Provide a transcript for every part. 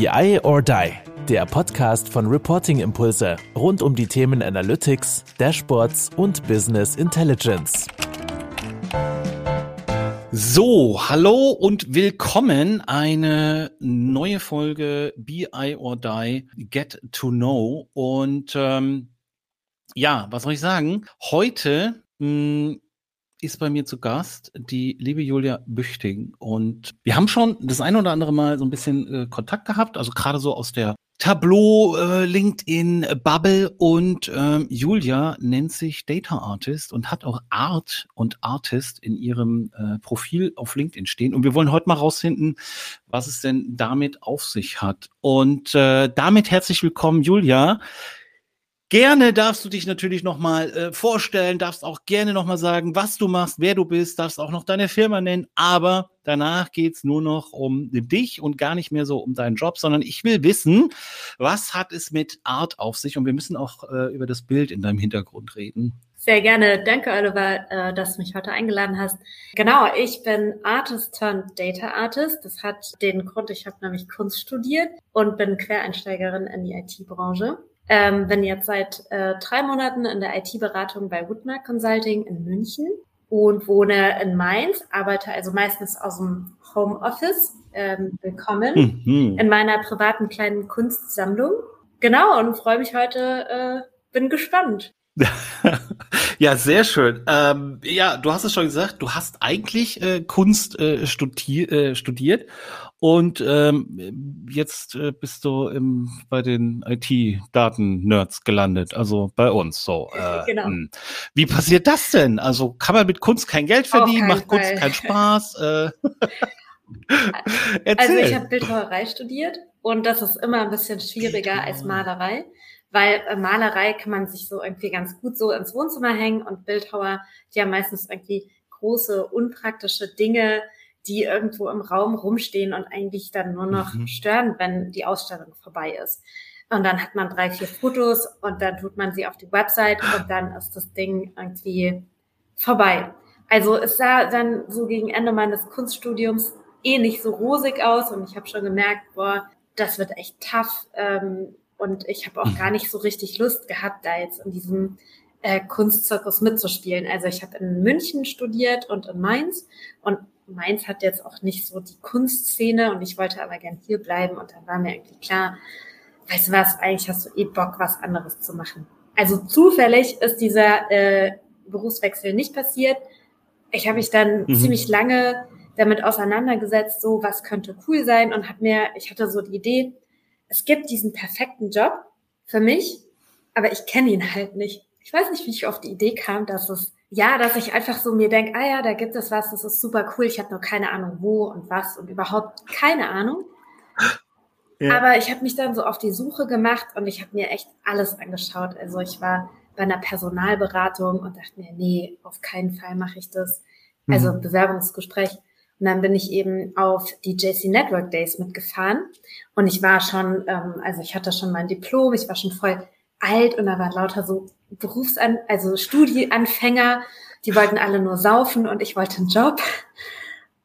BI or Die, der Podcast von Reporting Impulse rund um die Themen Analytics, Dashboards und Business Intelligence. So, hallo und willkommen. Eine neue Folge BI or Die Get to Know. Und ähm, ja, was soll ich sagen? Heute mh, hm, ist bei mir zu Gast die liebe Julia Büchting. Und wir haben schon das ein oder andere Mal so ein bisschen äh, Kontakt gehabt, also gerade so aus der Tableau, äh, LinkedIn, Bubble und ähm, Julia nennt sich Data Artist und hat auch Art und Artist in ihrem äh, Profil auf LinkedIn stehen. Und wir wollen heute mal rausfinden, was es denn damit auf sich hat. Und äh, damit herzlich willkommen, Julia. Gerne darfst du dich natürlich nochmal äh, vorstellen, darfst auch gerne nochmal sagen, was du machst, wer du bist, darfst auch noch deine Firma nennen, aber danach geht's nur noch um dich und gar nicht mehr so um deinen Job, sondern ich will wissen, was hat es mit Art auf sich und wir müssen auch äh, über das Bild in deinem Hintergrund reden. Sehr gerne. Danke, Oliver, äh, dass du mich heute eingeladen hast. Genau, ich bin Artist turned Data Artist. Das hat den Grund, ich habe nämlich Kunst studiert und bin Quereinsteigerin in die IT-Branche. Ähm, bin jetzt seit äh, drei Monaten in der IT-Beratung bei Woodmark Consulting in München und wohne in Mainz, arbeite also meistens aus dem Homeoffice. Ähm, willkommen mhm. in meiner privaten kleinen Kunstsammlung. Genau, und freue mich heute, äh, bin gespannt. ja, sehr schön. Ähm, ja, du hast es schon gesagt, du hast eigentlich äh, Kunst äh, studi äh, studiert und ähm, jetzt äh, bist du im, bei den IT-Daten-Nerds gelandet, also bei uns. So, äh, genau. Hm. Wie passiert das denn? Also kann man mit Kunst kein Geld verdienen? Macht Fall. Kunst keinen Spaß? Äh, also ich habe Bildhauerei studiert und das ist immer ein bisschen schwieriger als Malerei, weil äh, Malerei kann man sich so irgendwie ganz gut so ins Wohnzimmer hängen und Bildhauer, die haben meistens irgendwie große, unpraktische Dinge, die irgendwo im Raum rumstehen und eigentlich dann nur noch mhm. stören, wenn die Ausstellung vorbei ist. Und dann hat man drei, vier Fotos und dann tut man sie auf die Website und dann ist das Ding irgendwie vorbei. Also es sah dann so gegen Ende meines Kunststudiums eh nicht so rosig aus und ich habe schon gemerkt, boah, das wird echt tough. Ähm, und ich habe auch mhm. gar nicht so richtig Lust gehabt, da jetzt in diesem äh, Kunstzirkus mitzuspielen. Also ich habe in München studiert und in Mainz und Mainz hat jetzt auch nicht so die Kunstszene und ich wollte aber gern hier bleiben und dann war mir eigentlich klar, weißt du was, eigentlich hast du eh Bock, was anderes zu machen. Also zufällig ist dieser äh, Berufswechsel nicht passiert. Ich habe mich dann mhm. ziemlich lange damit auseinandergesetzt, so was könnte cool sein und habe mir, ich hatte so die Idee, es gibt diesen perfekten Job für mich, aber ich kenne ihn halt nicht. Ich weiß nicht, wie ich auf die Idee kam, dass es ja, dass ich einfach so mir denke, ah ja, da gibt es was, das ist super cool. Ich habe nur keine Ahnung, wo und was und überhaupt keine Ahnung. Ja. Aber ich habe mich dann so auf die Suche gemacht und ich habe mir echt alles angeschaut. Also ich war bei einer Personalberatung und dachte mir, nee, auf keinen Fall mache ich das. Also mhm. Bewerbungsgespräch. Und dann bin ich eben auf die JC Network Days mitgefahren. Und ich war schon, ähm, also ich hatte schon mein Diplom, ich war schon voll alt und da waren lauter so Berufsan, also Studieanfänger, die wollten alle nur saufen und ich wollte einen Job.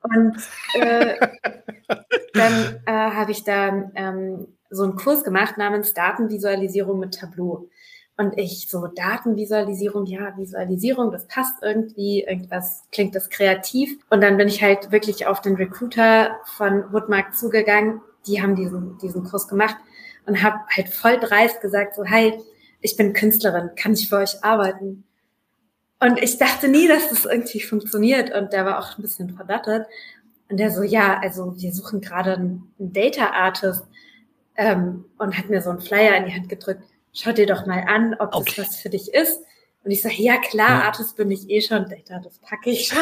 Und äh, dann äh, habe ich da ähm, so einen Kurs gemacht namens Datenvisualisierung mit Tableau. Und ich so Datenvisualisierung, ja, Visualisierung, das passt irgendwie, irgendwas klingt das kreativ. Und dann bin ich halt wirklich auf den Recruiter von Woodmark zugegangen. Die haben diesen, diesen Kurs gemacht und habe halt voll dreist gesagt, so, hey, ich bin Künstlerin, kann ich für euch arbeiten? Und ich dachte nie, dass das irgendwie funktioniert. Und der war auch ein bisschen verdattert. Und der so, ja, also wir suchen gerade einen, Data Artist ähm, und hat mir so einen Flyer in die Hand gedrückt. Schau dir doch mal an, ob okay. das was für dich ist. Und ich sage, ja klar, ja. Artist bin ich eh schon, Data, das packe ich schon.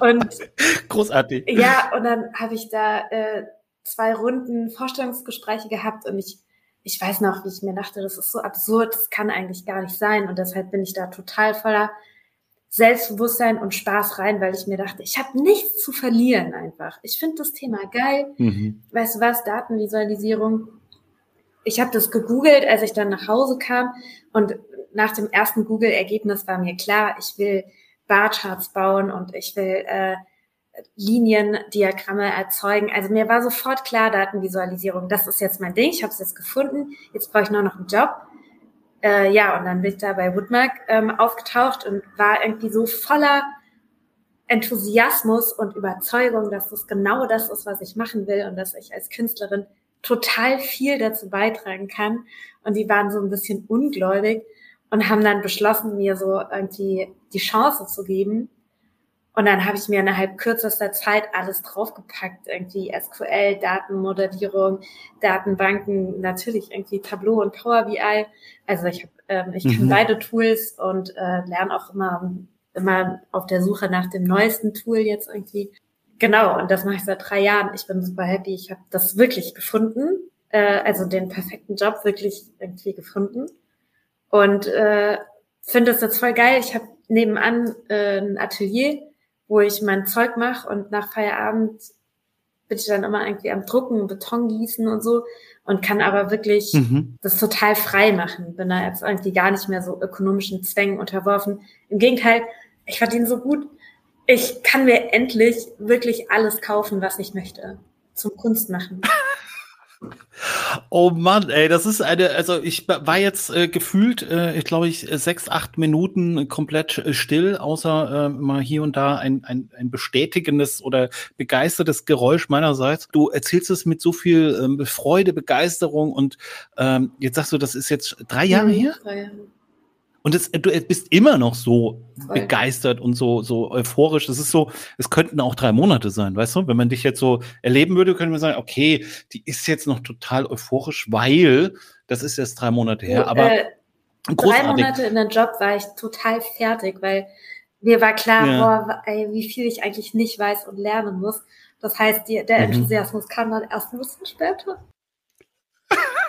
und großartig. Ja, und dann habe ich da äh, zwei Runden Vorstellungsgespräche gehabt und ich, ich weiß noch, wie ich mir dachte, das ist so absurd, das kann eigentlich gar nicht sein. Und deshalb bin ich da total voller Selbstbewusstsein und Spaß rein, weil ich mir dachte, ich habe nichts zu verlieren einfach. Ich finde das Thema geil. Mhm. Weißt du was, Datenvisualisierung. Ich habe das gegoogelt, als ich dann nach Hause kam und nach dem ersten Google-Ergebnis war mir klar, ich will Barcharts bauen und ich will äh, Linien, Diagramme erzeugen. Also mir war sofort klar, Datenvisualisierung, das ist jetzt mein Ding, ich habe es jetzt gefunden, jetzt brauche ich nur noch einen Job. Äh, ja, und dann bin ich da bei Woodmark ähm, aufgetaucht und war irgendwie so voller Enthusiasmus und Überzeugung, dass das genau das ist, was ich machen will und dass ich als Künstlerin total viel dazu beitragen kann. Und die waren so ein bisschen ungläubig und haben dann beschlossen, mir so irgendwie die Chance zu geben. Und dann habe ich mir innerhalb kürzester Zeit alles draufgepackt, irgendwie SQL, Datenmodellierung, Datenbanken, natürlich irgendwie Tableau und Power BI. Also ich, hab, ähm, ich kann mhm. beide Tools und äh, lerne auch immer immer auf der Suche nach dem neuesten Tool jetzt irgendwie. Genau, und das mache ich seit drei Jahren. Ich bin super happy. Ich habe das wirklich gefunden, äh, also den perfekten Job wirklich irgendwie gefunden. Und äh, finde das jetzt voll geil. Ich habe nebenan äh, ein Atelier, wo ich mein Zeug mache und nach Feierabend bin ich dann immer irgendwie am Drucken, Beton gießen und so und kann aber wirklich mhm. das total frei machen. Bin da jetzt irgendwie gar nicht mehr so ökonomischen Zwängen unterworfen. Im Gegenteil, ich verdiene so gut. Ich kann mir endlich wirklich alles kaufen, was ich möchte. Zum Kunst machen. Oh Mann, ey, das ist eine, also ich war jetzt äh, gefühlt, äh, ich glaube ich, sechs, acht Minuten komplett äh, still, außer äh, mal hier und da ein, ein, ein bestätigendes oder begeistertes Geräusch meinerseits. Du erzählst es mit so viel ähm, Freude, Begeisterung und ähm, jetzt sagst du, das ist jetzt drei Jahre mhm, her? Drei Jahre. Und es, du bist immer noch so Voll. begeistert und so, so euphorisch. Das ist so, es könnten auch drei Monate sein, weißt du? Wenn man dich jetzt so erleben würde, könnte man sagen, okay, die ist jetzt noch total euphorisch, weil das ist jetzt drei Monate her. Aber äh, drei Monate in den Job war ich total fertig, weil mir war klar, ja. boah, ey, wie viel ich eigentlich nicht weiß und lernen muss. Das heißt, die, der mhm. Enthusiasmus kam dann erst ein bisschen später.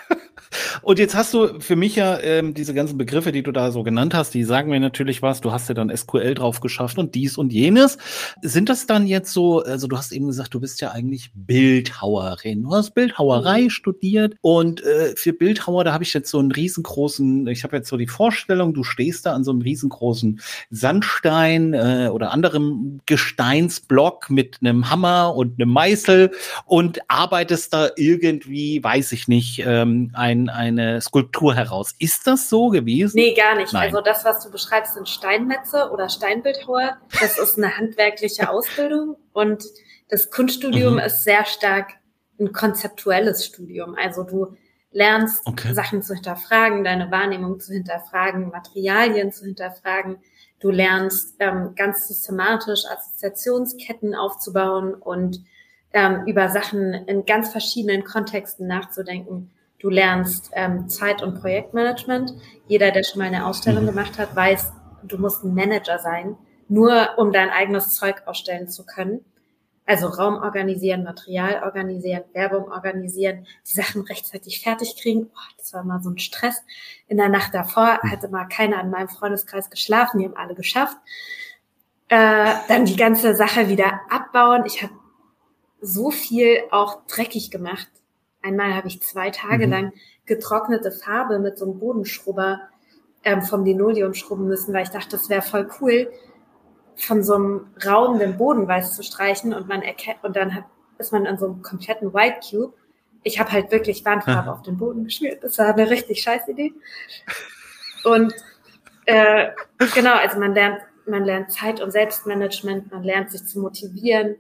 Und jetzt hast du für mich ja ähm, diese ganzen Begriffe, die du da so genannt hast, die sagen mir natürlich was. Du hast ja dann SQL drauf geschafft und dies und jenes. Sind das dann jetzt so, also du hast eben gesagt, du bist ja eigentlich Bildhauerin. Du hast Bildhauerei mhm. studiert und äh, für Bildhauer, da habe ich jetzt so einen riesengroßen, ich habe jetzt so die Vorstellung, du stehst da an so einem riesengroßen Sandstein äh, oder anderem Gesteinsblock mit einem Hammer und einem Meißel und arbeitest da irgendwie, weiß ich nicht, ähm, ein eine Skulptur heraus. Ist das so gewesen? Nee, gar nicht. Nein. Also das, was du beschreibst, sind Steinmetze oder Steinbildhauer. Das ist eine handwerkliche Ausbildung und das Kunststudium mhm. ist sehr stark ein konzeptuelles Studium. Also du lernst okay. Sachen zu hinterfragen, deine Wahrnehmung zu hinterfragen, Materialien zu hinterfragen. Du lernst ähm, ganz systematisch Assoziationsketten aufzubauen und ähm, über Sachen in ganz verschiedenen Kontexten nachzudenken. Du lernst ähm, Zeit- und Projektmanagement. Jeder, der schon mal eine Ausstellung mhm. gemacht hat, weiß, du musst ein Manager sein, nur um dein eigenes Zeug ausstellen zu können. Also Raum organisieren, Material organisieren, Werbung organisieren, die Sachen rechtzeitig fertig kriegen. Oh, das war mal so ein Stress. In der Nacht davor hatte mal keiner in meinem Freundeskreis geschlafen, die haben alle geschafft. Äh, dann die ganze Sache wieder abbauen. Ich habe so viel auch dreckig gemacht Einmal habe ich zwei Tage mhm. lang getrocknete Farbe mit so einem Bodenschrubber ähm, vom Linoleum schrubben müssen, weil ich dachte, das wäre voll cool, von so einem Raum den Boden weiß zu streichen und man erkennt und dann hat, ist man an so einem kompletten White Cube. Ich habe halt wirklich Wandfarbe auf den Boden geschmiert. Das war eine richtig scheiß Idee. Und äh, genau, also man lernt, man lernt Zeit- und Selbstmanagement, man lernt sich zu motivieren,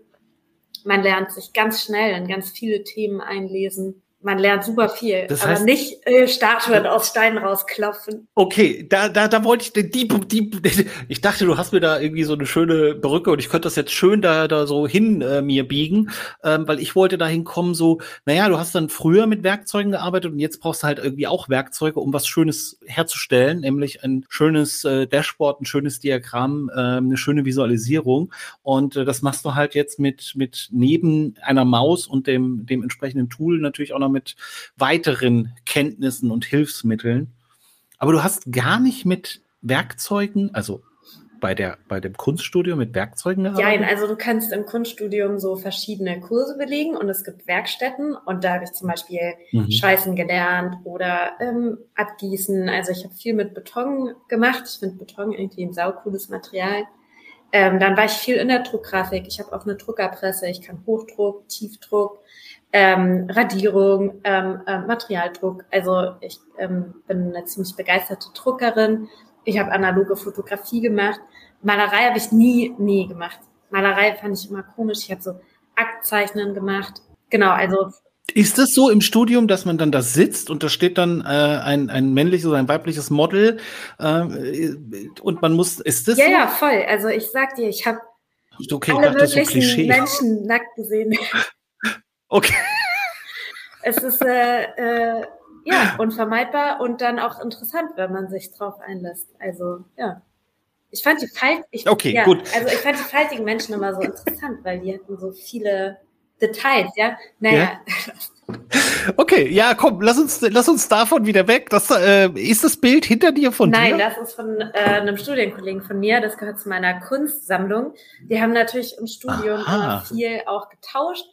man lernt sich ganz schnell in ganz viele Themen einlesen man lernt super viel, das heißt, aber nicht äh, Statuen aus Stein rausklopfen. Okay, da, da, da wollte ich die, die, die, ich dachte, du hast mir da irgendwie so eine schöne Brücke und ich könnte das jetzt schön da, da so hin äh, mir biegen, ähm, weil ich wollte dahin kommen, so, naja, du hast dann früher mit Werkzeugen gearbeitet und jetzt brauchst du halt irgendwie auch Werkzeuge, um was Schönes herzustellen, nämlich ein schönes äh, Dashboard, ein schönes Diagramm, äh, eine schöne Visualisierung und äh, das machst du halt jetzt mit, mit neben einer Maus und dem, dem entsprechenden Tool natürlich auch noch mit weiteren Kenntnissen und Hilfsmitteln. Aber du hast gar nicht mit Werkzeugen, also bei, der, bei dem Kunststudium mit Werkzeugen gearbeitet? Ja, also du kannst im Kunststudium so verschiedene Kurse belegen und es gibt Werkstätten und da habe ich zum Beispiel mhm. Schweißen gelernt oder ähm, Abgießen. Also ich habe viel mit Beton gemacht. Ich finde Beton irgendwie ein saucooles Material. Ähm, dann war ich viel in der Druckgrafik. Ich habe auch eine Druckerpresse. Ich kann Hochdruck, Tiefdruck, ähm, Radierung, ähm, äh, Materialdruck. Also ich ähm, bin eine ziemlich begeisterte Druckerin. Ich habe analoge Fotografie gemacht. Malerei habe ich nie, nie gemacht. Malerei fand ich immer komisch. Ich habe so Aktzeichnen gemacht. Genau, also ist es so im Studium, dass man dann da sitzt und da steht dann äh, ein, ein männliches oder ein weibliches Model äh, und man muss, ist das Ja, so? ja, voll. Also ich sag dir, ich habe okay, alle dachte, so möglichen Klischee. Menschen nackt gesehen. Okay. Es ist äh, äh, ja unvermeidbar und dann auch interessant, wenn man sich drauf einlässt. Also ja. Ich fand die Falt ich, Okay, ja, gut. Also ich fand die faltigen Menschen immer so interessant, weil die hatten so viele Details, ja. Naja, Okay, ja, komm, lass uns, lass uns davon wieder weg. Das, äh, ist das Bild hinter dir von Nein, dir? das ist von äh, einem Studienkollegen von mir. Das gehört zu meiner Kunstsammlung. Die haben natürlich im Studium Aha. viel auch getauscht.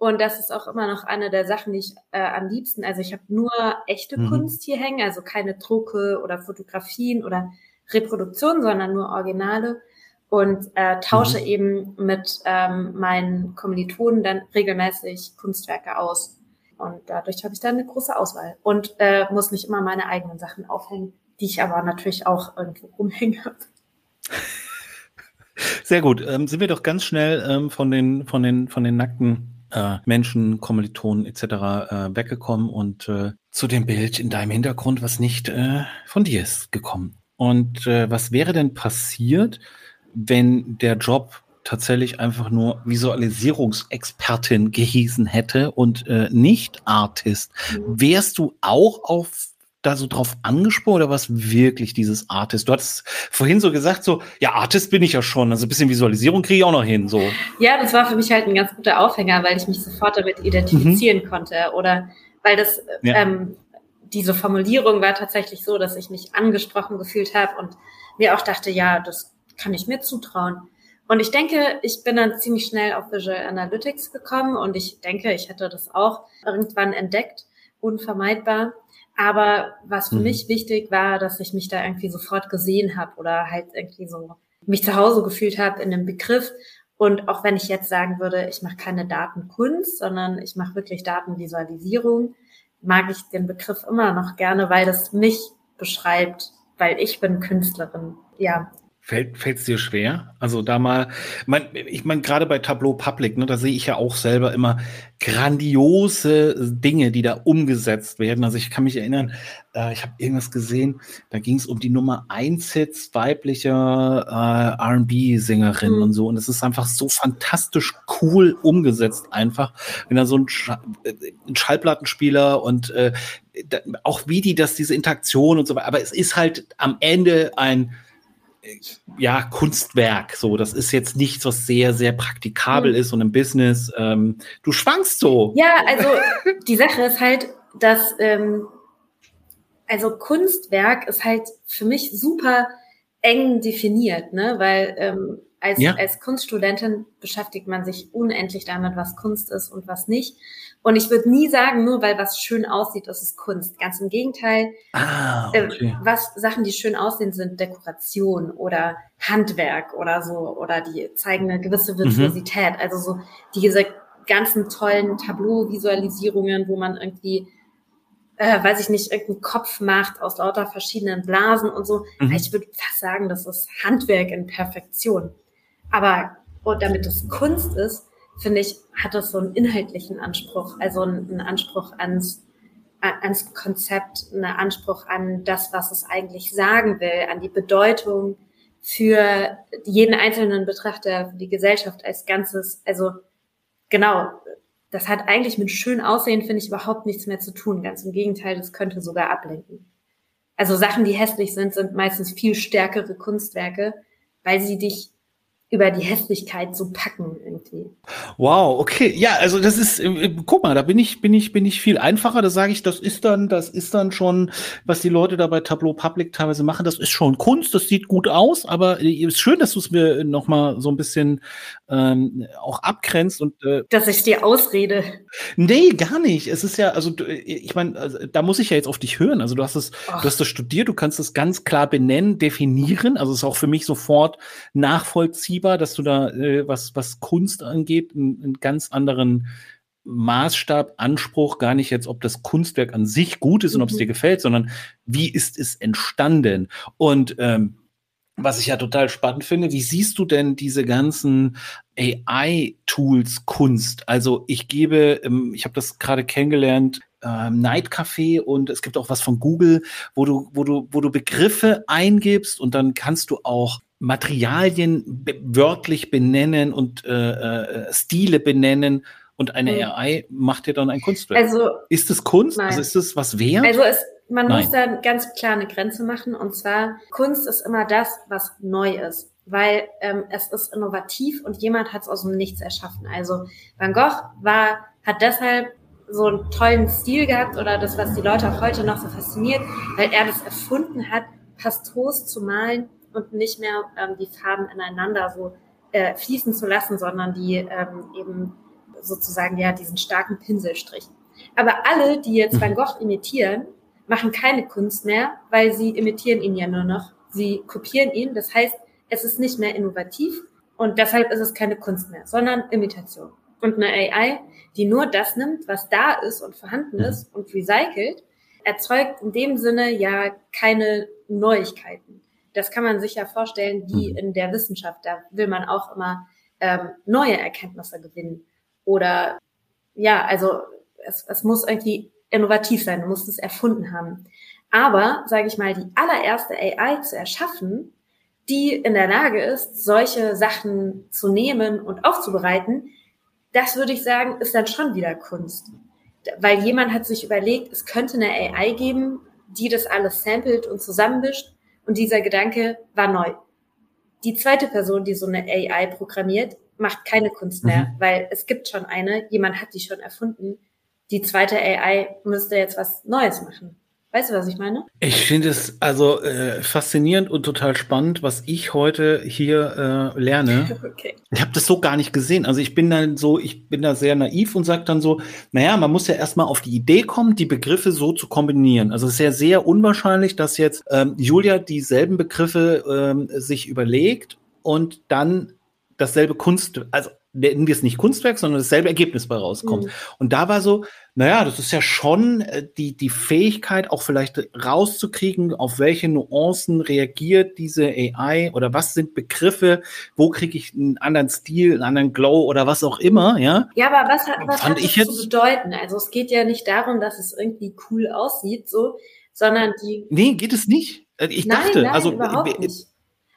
Und das ist auch immer noch eine der Sachen, die ich äh, am liebsten, also ich habe nur echte Mhm. Kunst hier hängen, also keine Drucke oder Fotografien oder Reproduktionen, sondern nur Originale und äh, tausche Mhm. eben mit ähm, meinen Kommilitonen dann regelmäßig Kunstwerke aus. Und dadurch habe ich dann eine große Auswahl und äh, muss nicht immer meine eigenen Sachen aufhängen, die ich aber natürlich auch irgendwo rumhänge. Sehr gut. Ähm, sind wir doch ganz schnell ähm, von den von den von den nackten äh, Menschen, Kommilitonen etc. Äh, weggekommen und äh, zu dem Bild in deinem Hintergrund, was nicht äh, von dir ist, gekommen. Und äh, was wäre denn passiert, wenn der Job tatsächlich einfach nur Visualisierungsexpertin gehießen hätte und äh, nicht Artist? Wärst du auch auf da so drauf angesprochen oder was wirklich dieses Artist? Du hattest vorhin so gesagt, so, ja, Artist bin ich ja schon, also ein bisschen Visualisierung kriege ich auch noch hin, so. Ja, das war für mich halt ein ganz guter Aufhänger, weil ich mich sofort damit identifizieren konnte. Oder weil das, Ja. ähm, diese Formulierung war tatsächlich so, dass ich mich angesprochen gefühlt habe und mir auch dachte, ja, das kann ich mir zutrauen. Und ich denke, ich bin dann ziemlich schnell auf Visual Analytics gekommen und ich denke, ich hätte das auch irgendwann entdeckt, unvermeidbar. Aber was für Mhm. mich wichtig war, dass ich mich da irgendwie sofort gesehen habe oder halt irgendwie so mich zu Hause gefühlt habe in dem Begriff. Und auch wenn ich jetzt sagen würde, ich mache keine Datenkunst, sondern ich mache wirklich Datenvisualisierung, mag ich den Begriff immer noch gerne, weil das mich beschreibt, weil ich bin Künstlerin. Ja, Fällt fällt's dir schwer? Also da mal, mein, ich meine, gerade bei Tableau Public, ne, da sehe ich ja auch selber immer grandiose Dinge, die da umgesetzt werden. Also ich kann mich erinnern, äh, ich habe irgendwas gesehen, da ging es um die Nummer 1 Hits weiblicher äh, R&B-Sängerin Mhm. und so. Und es ist einfach so fantastisch cool umgesetzt einfach. Wenn da so ein, Scha äh, ein Schallplattenspieler und äh, da, auch wie die das, diese Interaktion und so weiter. Aber es ist halt am Ende ein ja, Kunstwerk. So, das ist jetzt nichts, was sehr, sehr praktikabel Hm. ist und im Business. Ähm, du schwankst so. Ja, also die Sache ist halt, dass ähm, also Kunstwerk ist halt für mich super eng definiert, ne? Weil ähm, als, Ja. als Kunststudentin beschäftigt man sich unendlich damit, was Kunst ist und was nicht. Und ich würde nie sagen, nur weil was schön aussieht, ist es Kunst. Ganz im Gegenteil, Ah, äh, okay. was Sachen, die schön aussehen, sind Dekoration oder Handwerk oder so, oder die zeigen eine gewisse Virtuosität. Also so diese ganzen tollen Tableau-Visualisierungen, wo man irgendwie, äh, weiß ich nicht, irgendeinen Kopf macht aus lauter verschiedenen Blasen und so. Mhm. Ich würde fast sagen, das ist Handwerk in Perfektion. Aber und damit es Kunst ist, finde ich, hat das so einen inhaltlichen Anspruch, also einen, einen Anspruch ans ans Konzept, einen Anspruch an das, was es eigentlich sagen will, an die Bedeutung für jeden einzelnen Betrachter, für die Gesellschaft als Ganzes. Also genau, das hat eigentlich mit schön aussehen, finde ich, überhaupt nichts mehr zu tun. Ganz im Gegenteil, das könnte sogar ablenken. Also Sachen, die hässlich sind, sind meistens viel stärkere Kunstwerke, weil sie dich über die Hässlichkeit so packen irgendwie. Wow, okay. Ja, also das ist, äh, guck mal, da bin ich, bin ich, bin ich viel einfacher. Da sage ich, das ist dann, das ist dann schon, was die Leute da bei Tableau Public teilweise machen, das ist schon Kunst, das sieht gut aus, aber äh, ist schön, dass du es mir noch mal so ein bisschen ähm, auch abgrenzt und äh, Dass ich dir ausrede. Nee, gar nicht. Es ist ja, also ich meine, also, da muss ich ja jetzt auf dich hören. Also du hast es, du hast das studiert, du kannst es ganz klar benennen, definieren. Also es ist auch für mich sofort nachvollziehbar nachvollziehbar, dass du da, äh, was, was Kunst angeht, einen, einen ganz anderen Maßstab, Anspruch, gar nicht jetzt, ob das Kunstwerk an sich gut ist und ob es Mhm. dir gefällt, sondern wie ist es entstanden? Und ähm, was ich ja total spannend finde, wie siehst du denn diese ganzen AI-Tools Kunst? Also ich gebe, ähm, ich habe das gerade kennengelernt, ähm, Night Café und es gibt auch was von Google, wo du, wo du, wo du Begriffe eingibst und dann kannst du auch Materialien be wörtlich benennen und äh, äh, Stile benennen und eine Mhm. AI macht dir dann ein Kunstwerk. Also ist es Kunst? Nein. Also ist es was wert? Also es, man Nein. muss da ganz klar eine Grenze machen und zwar Kunst ist immer das, was neu ist, weil ähm, es ist innovativ und jemand hat es aus dem Nichts erschaffen. Also Van Gogh war, hat deshalb so einen tollen Stil gehabt oder das, was die Leute auch heute noch so fasziniert, weil er das erfunden hat, pastos zu malen und nicht mehr ähm, die Farben ineinander so äh, fließen zu lassen, sondern die ähm, eben sozusagen ja diesen starken Pinselstrich. Aber alle, die jetzt Van Gogh imitieren, machen keine Kunst mehr, weil sie imitieren ihn ja nur noch. Sie kopieren ihn. Das heißt, es ist nicht mehr innovativ und deshalb ist es keine Kunst mehr, sondern Imitation. Und eine AI, die nur das nimmt, was da ist und vorhanden ist und recycelt, erzeugt in dem Sinne ja keine Neuigkeiten. Das kann man sich ja vorstellen, wie Mhm. in der Wissenschaft. Da will man auch immer ähm, neue Erkenntnisse gewinnen. Oder ja, also es, es muss irgendwie innovativ sein, du musst es erfunden haben. Aber, sage ich mal, die allererste AI zu erschaffen, die in der Lage ist, solche Sachen zu nehmen und aufzubereiten, das würde ich sagen, ist dann schon wieder Kunst. Weil jemand hat sich überlegt, es könnte eine AI geben, die das alles samplet und zusammenmischt und dieser Gedanke war neu. Die zweite Person, die so eine AI programmiert, macht keine Kunst mehr, Mhm. weil es gibt schon eine, jemand hat die schon erfunden. Die zweite AI müsste jetzt was Neues machen. Weißt du, was ich meine? Ich finde es also äh, faszinierend und total spannend, was ich heute hier äh, lerne. Okay. Ich habe das so gar nicht gesehen. Also ich bin dann so, ich bin da sehr naiv und sage dann so, naja, man muss ja erstmal auf die Idee kommen, die Begriffe so zu kombinieren. Also es ist ja sehr unwahrscheinlich, dass jetzt ähm, Julia dieselben Begriffe ähm, sich überlegt und dann dasselbe Kunst, also nennen wir es nicht Kunstwerk, sondern dasselbe Ergebnis bei rauskommt. Mhm. Und da war so, naja, das ist ja schon äh, die, die Fähigkeit, auch vielleicht rauszukriegen, auf welche Nuancen reagiert diese AI oder was sind Begriffe, wo kriege ich einen anderen Stil, einen anderen Glow oder was auch immer, ja. Ja, aber was hat, was Fand hat ich das jetzt- zu bedeuten? Also es geht ja nicht darum, dass es irgendwie cool aussieht, so, sondern die. Nee, geht es nicht. Äh, Ich nein, dachte, nein, also überhaupt äh, nicht.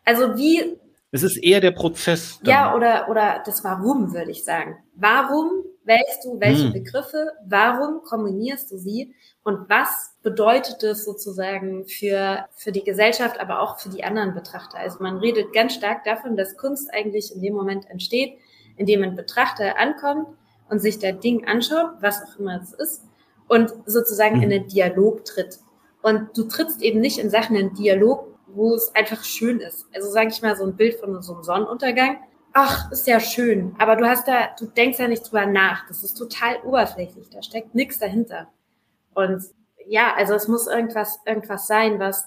Also wie, es ist eher der Prozess. dann. ja, oder, oder das Warum, würde ich sagen. Warum wählst du welche Hm. Begriffe? Warum kombinierst du sie? Und was bedeutet es sozusagen für, für die Gesellschaft, aber auch für die anderen Betrachter? Also man redet ganz stark davon, dass Kunst eigentlich in dem Moment entsteht, in dem ein Betrachter ankommt und sich der Ding anschaut, was auch immer es ist, und sozusagen Mhm. in einen Dialog tritt. Und du trittst eben nicht in Sachen in Dialog, wo es einfach schön ist. Also sage ich mal so ein Bild von so einem Sonnenuntergang. Ach, ist ja schön, aber du hast da, du denkst ja nicht drüber nach. Das ist total oberflächlich. Da steckt nichts dahinter. Und ja, also es muss irgendwas, irgendwas sein, was,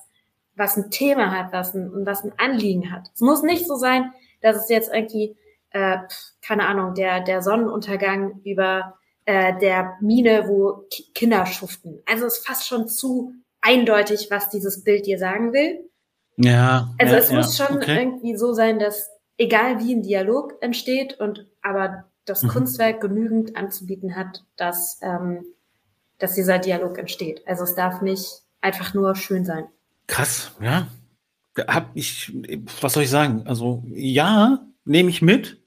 was ein Thema hat, was ein, was ein Anliegen hat. Es muss nicht so sein, dass es jetzt irgendwie, äh, keine Ahnung, der, der Sonnenuntergang über äh, der Mine, wo Ki Kinder schuften. Also es ist fast schon zu eindeutig, was dieses Bild dir sagen will. Ja. Also ja, es muss ja, schon okay. irgendwie so sein, dass egal wie ein Dialog entsteht und aber das Mhm. Kunstwerk genügend anzubieten hat, dass, ähm, dass dieser Dialog entsteht. Also es darf nicht einfach nur schön sein. Krass, ja. Hab ich, was soll ich sagen? Also ja, nehme ich mit.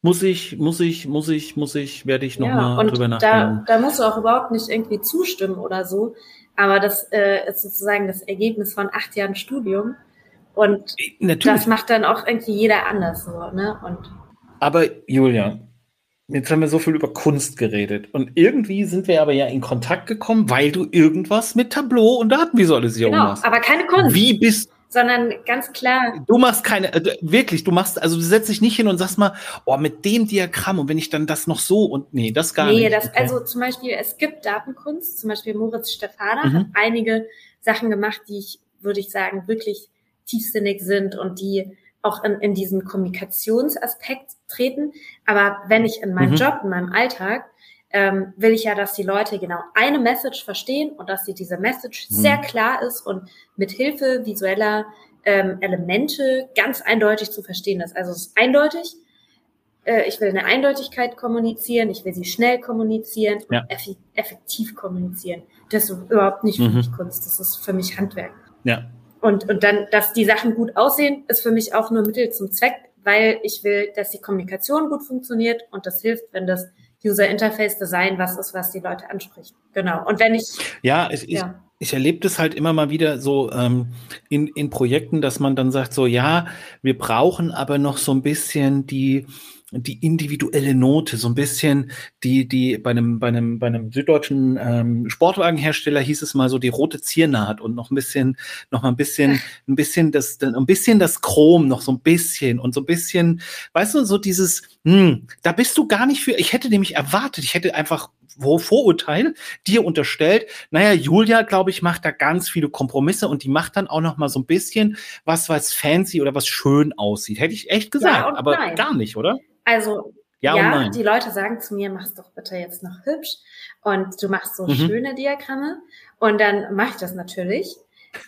Muss ich, muss ich, muss ich, muss ich, werde ich nochmal und drüber da, nachdenken. da musst du auch überhaupt nicht irgendwie zustimmen oder so. Aber das äh, ist sozusagen das Ergebnis von acht Jahren Studium. Und Natürlich. das macht dann auch irgendwie jeder anders so, ne? Und Aber Julia, jetzt haben wir so viel über Kunst geredet. Und irgendwie sind wir aber ja in Kontakt gekommen, weil du irgendwas mit Tableau und Datenvisualisierung genau, machst. aber keine Kunst, Wie bist sondern ganz klar du machst keine, äh, wirklich, du machst, also du setzt dich nicht hin und sagst mal, oh, mit dem Diagramm und wenn ich dann das noch so und nee, das gar nee, nicht. das, Okay. also zum Beispiel, es gibt Datenkunst, zum Beispiel Moritz Stefana Mhm. hat einige Sachen gemacht, die ich, würde ich sagen, wirklich tiefsinnig sind und die auch in, in diesen Kommunikationsaspekt treten. Aber wenn ich in meinem mhm. Job, in meinem Alltag, ähm, will ich ja, dass die Leute genau eine Message verstehen und dass sie diese Message mhm. sehr klar ist und mit Hilfe visueller ähm, Elemente ganz eindeutig zu verstehen ist. Also es ist eindeutig. Äh, ich will eine Eindeutigkeit kommunizieren, ich will sie schnell kommunizieren, ja. eff effektiv kommunizieren. Das ist überhaupt nicht für mhm. mich Kunst, das ist für mich Handwerk. Ja. Und, und dann, dass die Sachen gut aussehen, ist für mich auch nur Mittel zum Zweck, weil ich will, dass die Kommunikation gut funktioniert und das hilft, wenn das User Interface Design was ist, was die Leute anspricht. Genau. Und wenn ich. Ja, es, ja. ich, ich erlebe das halt immer mal wieder so ähm, in, in Projekten, dass man dann sagt, so ja, wir brauchen aber noch so ein bisschen die die individuelle Note, so ein bisschen die, die bei einem, bei einem, bei einem süddeutschen ähm, Sportwagenhersteller hieß es mal so die rote Ziernaht und noch ein bisschen, noch mal ein bisschen, ein bisschen das, ein bisschen das Chrom, noch so ein bisschen und so ein bisschen, weißt du, so dieses, hm, da bist du gar nicht für, ich hätte nämlich erwartet, ich hätte einfach Vorurteil dir unterstellt, naja, Julia, glaube ich, macht da ganz viele Kompromisse und die macht dann auch noch mal so ein bisschen was, was fancy oder was schön aussieht. Hätte ich echt gesagt, ja aber nein. gar nicht, oder? Also ja, ja die Leute sagen zu mir, mach's doch bitte jetzt noch hübsch und du machst so mhm. schöne Diagramme und dann mache ich das natürlich.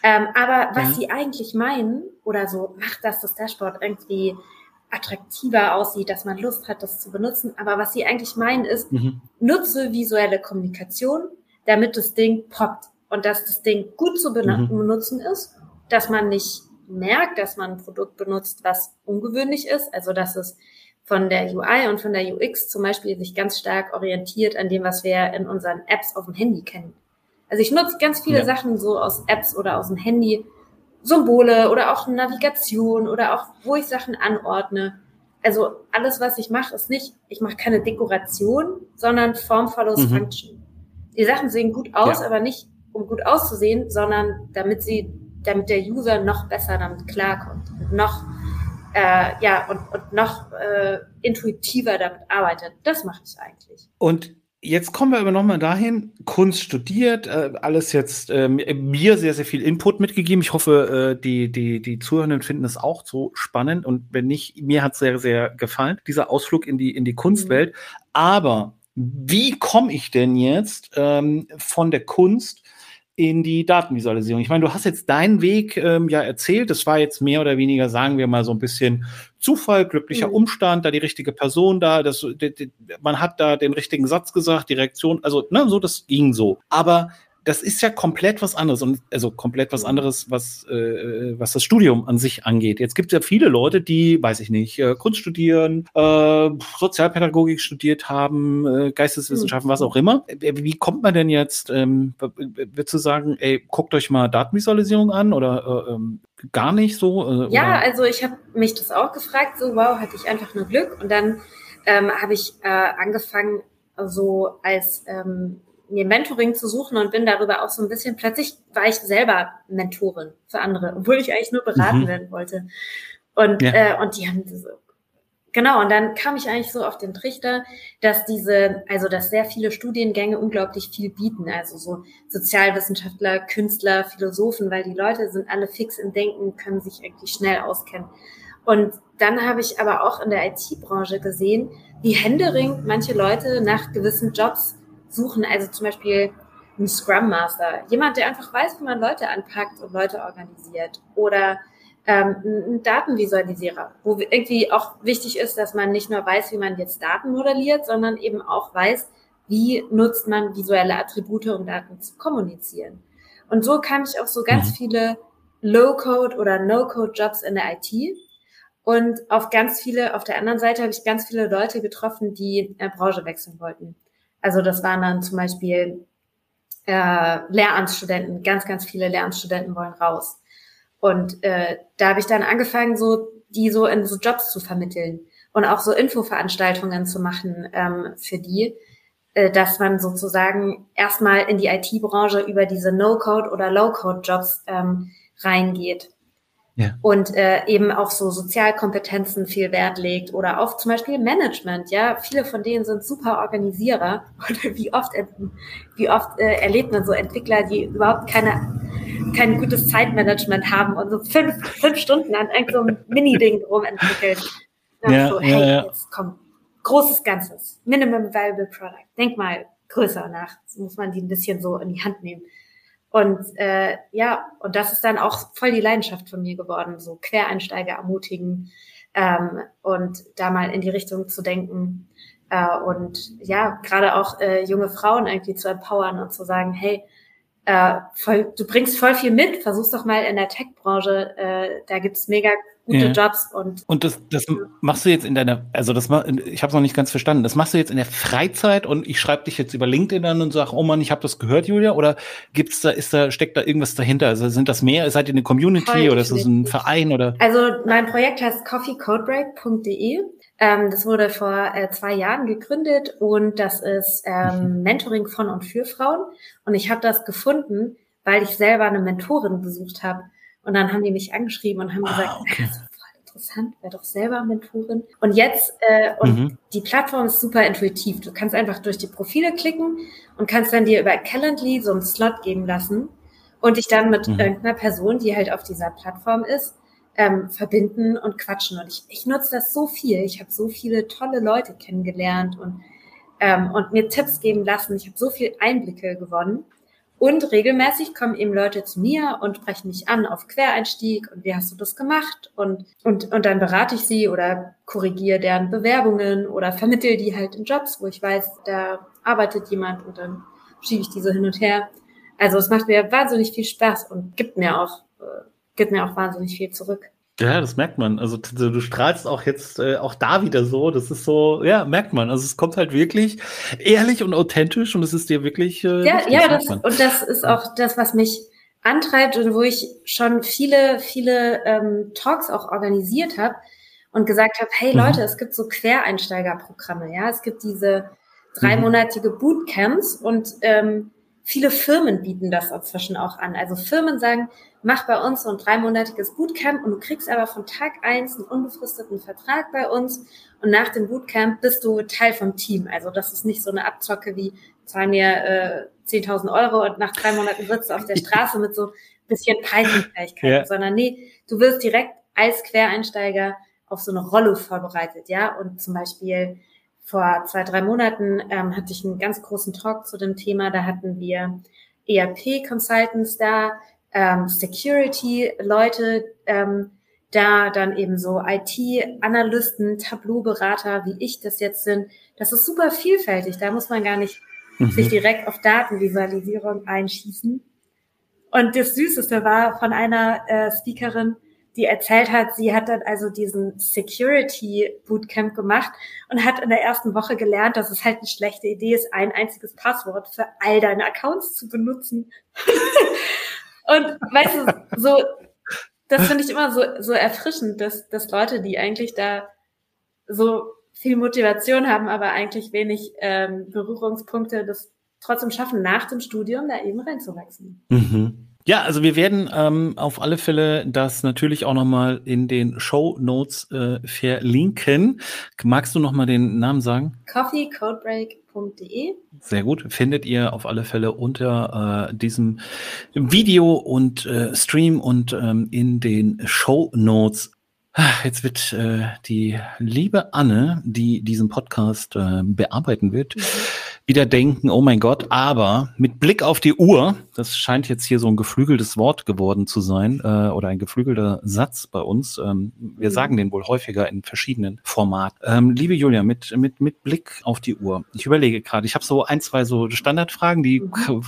Ähm, aber was ja. sie eigentlich meinen oder so, macht dass das Dashboard irgendwie attraktiver aussieht, dass man Lust hat, das zu benutzen. Aber was sie eigentlich meinen ist, mhm. nutze visuelle Kommunikation, damit das Ding poppt und dass das Ding gut zu mhm. benutzen ist, dass man nicht merkt, dass man ein Produkt benutzt, was ungewöhnlich ist, also dass es von der UI und von der UX zum Beispiel sich ganz stark orientiert an dem, was wir in unseren Apps auf dem Handy kennen. Also ich nutze ganz viele ja. Sachen so aus Apps oder aus dem Handy, Symbole oder auch Navigation oder auch, wo ich Sachen anordne. Also alles, was ich mache, ist nicht, ich mache keine Dekoration, sondern Form follows mhm. Function. Die Sachen sehen gut aus, ja. aber nicht um gut auszusehen, sondern damit sie, damit der User noch besser damit klarkommt, noch äh, ja, und, und noch äh, intuitiver damit arbeitet. Das mache ich eigentlich. Und Jetzt kommen wir aber nochmal dahin, Kunst studiert, äh, alles jetzt äh, mir sehr, sehr viel Input mitgegeben. Ich hoffe, äh, die, die, die Zuhörenden finden es auch so spannend und wenn nicht, mir hat es sehr, sehr gefallen, dieser Ausflug in die, in die Kunstwelt. Mhm. Aber wie komme ich denn jetzt ähm, von der Kunst in die Datenvisualisierung. Ich meine, du hast jetzt deinen Weg ähm, ja erzählt. Das war jetzt mehr oder weniger, sagen wir mal, so ein bisschen Zufall, glücklicher mhm. Umstand, da die richtige Person da, das, die, die, man hat da den richtigen Satz gesagt, die Reaktion, also ne, so, das ging so. Aber das ist ja komplett was anderes und also komplett was anderes, was, äh, was das Studium an sich angeht. Jetzt gibt es ja viele Leute, die, weiß ich nicht, äh, Kunst studieren, äh, Sozialpädagogik studiert haben, äh, Geisteswissenschaften, mhm. was auch immer. Äh, wie kommt man denn jetzt, ähm, würdest du sagen, ey, guckt euch mal Datenvisualisierung an oder äh, ähm, gar nicht so? Äh, ja, oder? also ich habe mich das auch gefragt, so wow, hatte ich einfach nur Glück und dann ähm, habe ich äh, angefangen, so als ähm, mir Mentoring zu suchen und bin darüber auch so ein bisschen, plötzlich war ich selber Mentorin für andere, obwohl ich eigentlich nur beraten mhm. werden wollte. Und, ja. äh, und die haben so, genau, und dann kam ich eigentlich so auf den Trichter, dass diese, also dass sehr viele Studiengänge unglaublich viel bieten, also so Sozialwissenschaftler, Künstler, Philosophen, weil die Leute sind alle fix im Denken, können sich irgendwie schnell auskennen. Und dann habe ich aber auch in der IT-Branche gesehen, wie händeringend manche Leute nach gewissen Jobs suchen. Also zum Beispiel ein Scrum Master, jemand, der einfach weiß, wie man Leute anpackt und Leute organisiert. Oder ähm, ein Datenvisualisierer, wo irgendwie auch wichtig ist, dass man nicht nur weiß, wie man jetzt Daten modelliert, sondern eben auch weiß, wie nutzt man visuelle Attribute, um Daten zu kommunizieren. Und so kam ich auf so ganz mhm. viele Low-Code oder No-Code-Jobs in der IT. Und auf ganz viele, auf der anderen Seite habe ich ganz viele Leute getroffen, die äh, Branche wechseln wollten. Also das waren dann zum Beispiel äh, Lehramtsstudenten, ganz, ganz viele Lehramtsstudenten wollen raus. Und äh, da habe ich dann angefangen, so die so in so Jobs zu vermitteln und auch so Infoveranstaltungen zu machen ähm, für die, äh, dass man sozusagen erstmal in die IT-Branche über diese No-Code oder Low-Code-Jobs ähm, reingeht. Ja. Und äh, eben auch so Sozialkompetenzen viel Wert legt oder auf zum Beispiel Management. Ja, viele von denen sind super Organisierer. Und wie oft, wie oft äh, erlebt man so Entwickler, die überhaupt keine kein gutes Zeitmanagement haben und so fünf, fünf Stunden an irgendeinem so Mini-Ding rumentwickeln. Ja, so, hey, ja, jetzt komm, großes Ganzes, Minimum Valuable Product. Denk mal größer nach. Das muss man die ein bisschen so in die Hand nehmen. Und äh, ja, und das ist dann auch voll die Leidenschaft von mir geworden, so Quereinsteiger ermutigen ähm, und da mal in die Richtung zu denken äh, und ja, gerade auch äh, junge Frauen irgendwie zu empowern und zu sagen, hey, äh, voll, du bringst voll viel mit, versuch's doch mal in der Tech-Branche, äh, da gibt's mega gute ja. Jobs und und das das machst du jetzt in deiner also das ich habe es noch nicht ganz verstanden das machst du jetzt in der Freizeit und ich schreibe dich jetzt über LinkedIn an und sag oh Mann ich habe das gehört Julia oder gibt's da ist da steckt da irgendwas dahinter also sind das mehr seid ihr eine Community Voll oder ist das ein Verein oder also mein Projekt heißt coffeecodebreak.de ähm, das wurde vor äh, zwei Jahren gegründet und das ist ähm, mhm. Mentoring von und für Frauen. Und ich habe das gefunden, weil ich selber eine Mentorin besucht habe. Und dann haben die mich angeschrieben und haben ah, gesagt, okay. das ist voll interessant, wäre doch selber Mentorin. Und jetzt, äh, und mhm. die Plattform ist super intuitiv. Du kannst einfach durch die Profile klicken und kannst dann dir über Calendly so einen Slot geben lassen und dich dann mit mhm. irgendeiner Person, die halt auf dieser Plattform ist, ähm, verbinden und quatschen. Und ich, ich nutze das so viel. Ich habe so viele tolle Leute kennengelernt und, ähm, und mir Tipps geben lassen. Ich habe so viel Einblicke gewonnen. Und regelmäßig kommen eben Leute zu mir und sprechen mich an auf Quereinstieg und wie hast du das gemacht? Und, und, und dann berate ich sie oder korrigiere deren Bewerbungen oder vermittel die halt in Jobs, wo ich weiß, da arbeitet jemand und dann schiebe ich diese hin und her. Also es macht mir wahnsinnig viel Spaß und gibt mir auch äh, gibt mir auch wahnsinnig viel zurück. Ja, das merkt man. Also du strahlst auch jetzt äh, auch da wieder so. Das ist so, ja, merkt man. Also es kommt halt wirklich ehrlich und authentisch und es ist dir wirklich. Äh, ja, wichtig, ja, das, und das ist auch das, was mich antreibt und wo ich schon viele, viele ähm, Talks auch organisiert habe und gesagt habe, hey mhm. Leute, mhm. es gibt so Quereinsteigerprogramme, ja, es gibt diese dreimonatige Bootcamps und ähm, viele Firmen bieten das inzwischen auch an. Also Firmen sagen, mach bei uns so ein dreimonatiges Bootcamp und du kriegst aber von Tag eins einen unbefristeten Vertrag bei uns und nach dem Bootcamp bist du Teil vom Team. Also das ist nicht so eine Abzocke wie, zahl mir äh, 10.000 Euro und nach drei Monaten sitzt du auf der Straße mit so bisschen Python-Fähigkeiten, ja. sondern nee, du wirst direkt als Quereinsteiger auf so eine Rolle vorbereitet, ja, und zum Beispiel vor zwei, drei Monaten ähm, hatte ich einen ganz großen Talk zu dem Thema. Da hatten wir ERP-Consultants da, ähm, Security-Leute ähm, da, dann eben so IT-Analysten, Tableau-Berater, wie ich das jetzt sind. Das ist super vielfältig. Da muss man gar nicht mhm. sich direkt auf Datenvisualisierung einschießen. Und das Süßeste war von einer äh, Speakerin, die erzählt hat, sie hat dann also diesen Security Bootcamp gemacht und hat in der ersten Woche gelernt, dass es halt eine schlechte Idee ist, ein einziges Passwort für all deine Accounts zu benutzen. und weißt du, so, das finde ich immer so, so erfrischend, dass, dass Leute, die eigentlich da so viel Motivation haben, aber eigentlich wenig ähm, Berührungspunkte, das trotzdem schaffen, nach dem Studium da eben reinzuwachsen. Mhm. Ja, also wir werden ähm, auf alle Fälle das natürlich auch nochmal in den Show Notes äh, verlinken. Magst du nochmal den Namen sagen? coffeecodebreak.de Sehr gut. Findet ihr auf alle Fälle unter äh, diesem Video und äh, Stream und ähm, in den Show Notes Jetzt wird äh, die liebe Anne, die diesen Podcast äh, bearbeiten wird, mhm wieder denken, oh mein Gott, aber mit Blick auf die Uhr, das scheint jetzt hier so ein geflügeltes Wort geworden zu sein äh, oder ein geflügelter Satz bei uns. Ähm, wir mhm. sagen den wohl häufiger in verschiedenen Formaten. Ähm, liebe Julia, mit, mit, mit Blick auf die Uhr. Ich überlege gerade, ich habe so ein, zwei so Standardfragen, die mhm.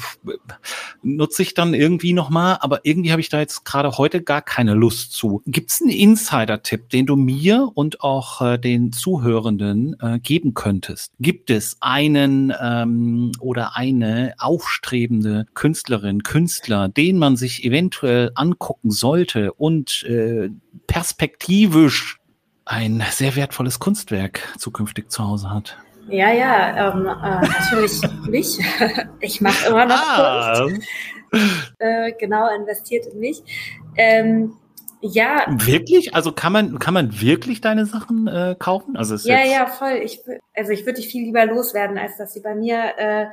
nutze ich dann irgendwie nochmal, aber irgendwie habe ich da jetzt gerade heute gar keine Lust zu. Gibt es einen Insider-Tipp, den du mir und auch äh, den Zuhörenden äh, geben könntest? Gibt es einen äh, ähm, oder eine aufstrebende Künstlerin, Künstler, den man sich eventuell angucken sollte und äh, perspektivisch ein sehr wertvolles Kunstwerk zukünftig zu Hause hat? Ja, ja, ähm, äh, natürlich mich. Ich mache immer noch ah. Kunst. Äh, genau, investiert in mich. Ähm, ja. Wirklich? Also kann man, kann man wirklich deine Sachen äh, kaufen? Also ist ja, ja, voll. Ich, also ich würde dich viel lieber loswerden, als dass sie bei mir äh,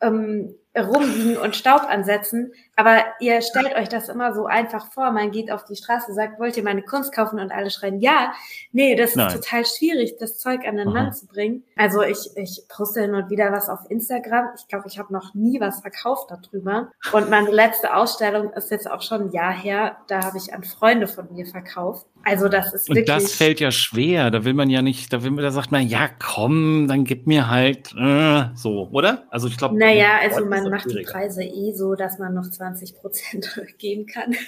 ähm, rumliegen und Staub ansetzen. Aber ihr stellt euch das immer so einfach vor. Man geht auf die Straße, sagt, wollt ihr meine Kunst kaufen? Und alle schreien, ja. Nee, das Nein. ist total schwierig, das Zeug an den Aha. Mann zu bringen. Also ich, ich poste hin und wieder was auf Instagram. Ich glaube, ich habe noch nie was verkauft darüber. Und meine letzte Ausstellung ist jetzt auch schon ein Jahr her. Da habe ich an Freunde von mir verkauft. Also das ist wirklich. Und das fällt ja schwer. Da will man ja nicht, da will man, da sagt man, ja komm, dann gib mir halt äh, so, oder? Also ich glaube. Naja, also man macht die Preise eh so, dass man noch 20 Prozent geben kann.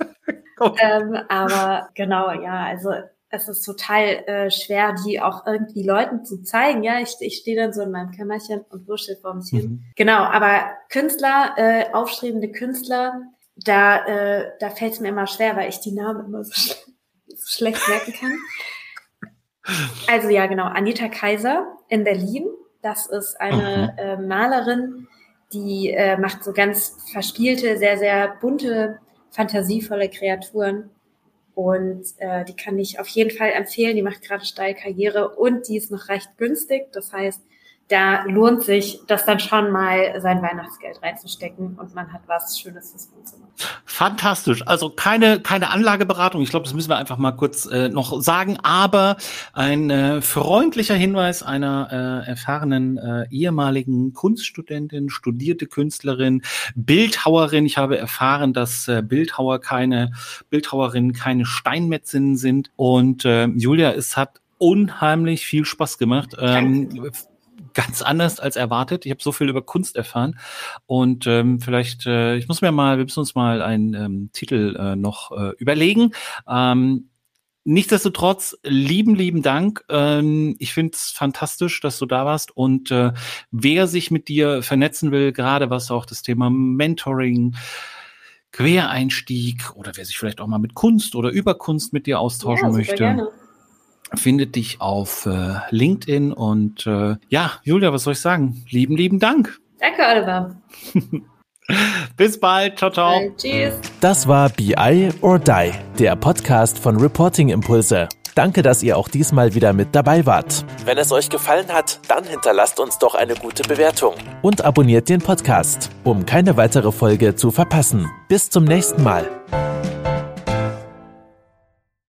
ähm, aber genau, ja, also es ist total äh, schwer, die auch irgendwie Leuten zu zeigen. Ja, ich, ich stehe dann so in meinem Kämmerchen und wurschtel vor mich hin. Mhm. Genau, aber Künstler, äh, aufstrebende Künstler, da, äh, da fällt es mir immer schwer, weil ich die Namen immer so, sch so schlecht merken kann. Also ja, genau, Anita Kaiser in Berlin. Das ist eine mhm. äh, Malerin, die äh, macht so ganz verspielte, sehr, sehr bunte, fantasievolle Kreaturen. Und äh, die kann ich auf jeden Fall empfehlen. Die macht gerade steil Karriere und die ist noch recht günstig. Das heißt, da lohnt sich, das dann schon mal sein Weihnachtsgeld reinzustecken und man hat was Schönes fürs Wohnzimmer. Fantastisch. Also keine, keine Anlageberatung. Ich glaube, das müssen wir einfach mal kurz äh, noch sagen. Aber ein äh, freundlicher Hinweis einer äh, erfahrenen äh, ehemaligen Kunststudentin, studierte Künstlerin, Bildhauerin. Ich habe erfahren, dass äh, Bildhauer keine, Bildhauerinnen keine Steinmetzinnen sind. Und äh, Julia, es hat unheimlich viel Spaß gemacht. Ähm, ganz anders als erwartet. Ich habe so viel über Kunst erfahren und ähm, vielleicht, äh, ich muss mir mal, wir müssen uns mal einen ähm, Titel äh, noch äh, überlegen. Ähm, Nichtsdestotrotz, lieben, lieben Dank. Ähm, ich finde es fantastisch, dass du da warst. Und äh, wer sich mit dir vernetzen will, gerade was auch das Thema Mentoring, Quereinstieg oder wer sich vielleicht auch mal mit Kunst oder über Kunst mit dir austauschen ja, möchte, gerne findet dich auf äh, LinkedIn und äh, ja, Julia, was soll ich sagen? Lieben, lieben Dank. Danke, Oliver. Bis bald. Ciao, ciao. Bye, tschüss. Das war BI or Die, der Podcast von Reporting Impulse. Danke, dass ihr auch diesmal wieder mit dabei wart. Wenn es euch gefallen hat, dann hinterlasst uns doch eine gute Bewertung. Und abonniert den Podcast, um keine weitere Folge zu verpassen. Bis zum nächsten Mal.